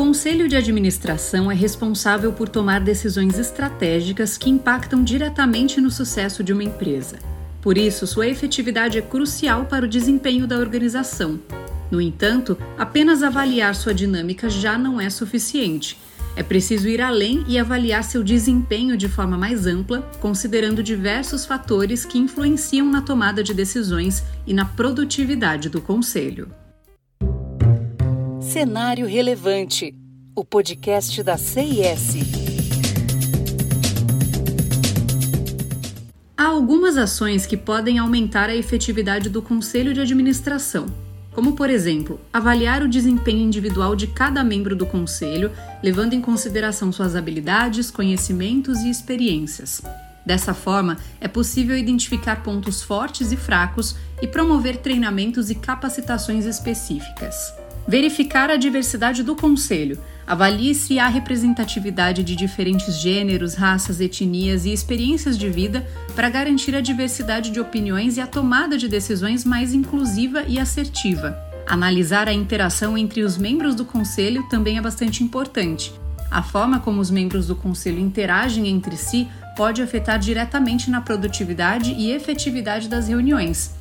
conselho de administração é responsável por tomar decisões estratégicas que impactam diretamente no sucesso de uma empresa. Por isso, sua efetividade é crucial para o desempenho da organização. No entanto, apenas avaliar sua dinâmica já não é suficiente. É preciso ir além e avaliar seu desempenho de forma mais ampla, considerando diversos fatores que influenciam na tomada de decisões e na produtividade do conselho. Cenário Relevante, o podcast da CIS. Há algumas ações que podem aumentar a efetividade do conselho de administração, como, por exemplo, avaliar o desempenho individual de cada membro do conselho, levando em consideração suas habilidades, conhecimentos e experiências. Dessa forma, é possível identificar pontos fortes e fracos e promover treinamentos e capacitações específicas. Verificar a diversidade do conselho. Avalie se há representatividade de diferentes gêneros, raças, etnias e experiências de vida para garantir a diversidade de opiniões e a tomada de decisões mais inclusiva e assertiva. Analisar a interação entre os membros do conselho também é bastante importante. A forma como os membros do conselho interagem entre si pode afetar diretamente na produtividade e efetividade das reuniões.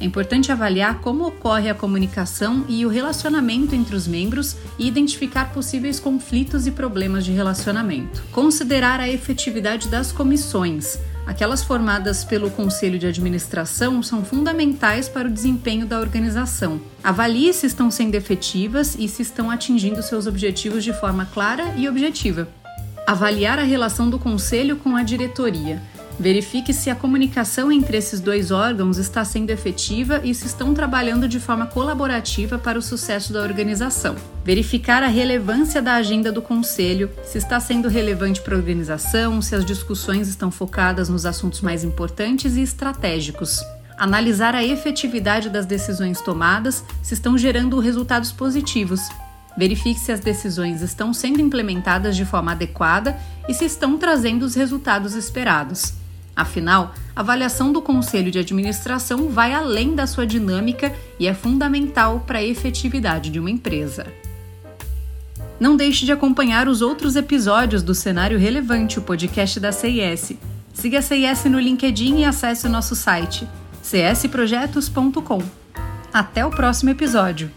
É importante avaliar como ocorre a comunicação e o relacionamento entre os membros e identificar possíveis conflitos e problemas de relacionamento. Considerar a efetividade das comissões. Aquelas formadas pelo Conselho de Administração são fundamentais para o desempenho da organização. Avalie se estão sendo efetivas e se estão atingindo seus objetivos de forma clara e objetiva. Avaliar a relação do Conselho com a diretoria. Verifique se a comunicação entre esses dois órgãos está sendo efetiva e se estão trabalhando de forma colaborativa para o sucesso da organização. Verificar a relevância da agenda do conselho, se está sendo relevante para a organização, se as discussões estão focadas nos assuntos mais importantes e estratégicos. Analisar a efetividade das decisões tomadas, se estão gerando resultados positivos. Verifique se as decisões estão sendo implementadas de forma adequada e se estão trazendo os resultados esperados. Afinal, a avaliação do conselho de administração vai além da sua dinâmica e é fundamental para a efetividade de uma empresa. Não deixe de acompanhar os outros episódios do Cenário Relevante, o podcast da CIS. Siga a CIS no LinkedIn e acesse o nosso site csprojetos.com. Até o próximo episódio!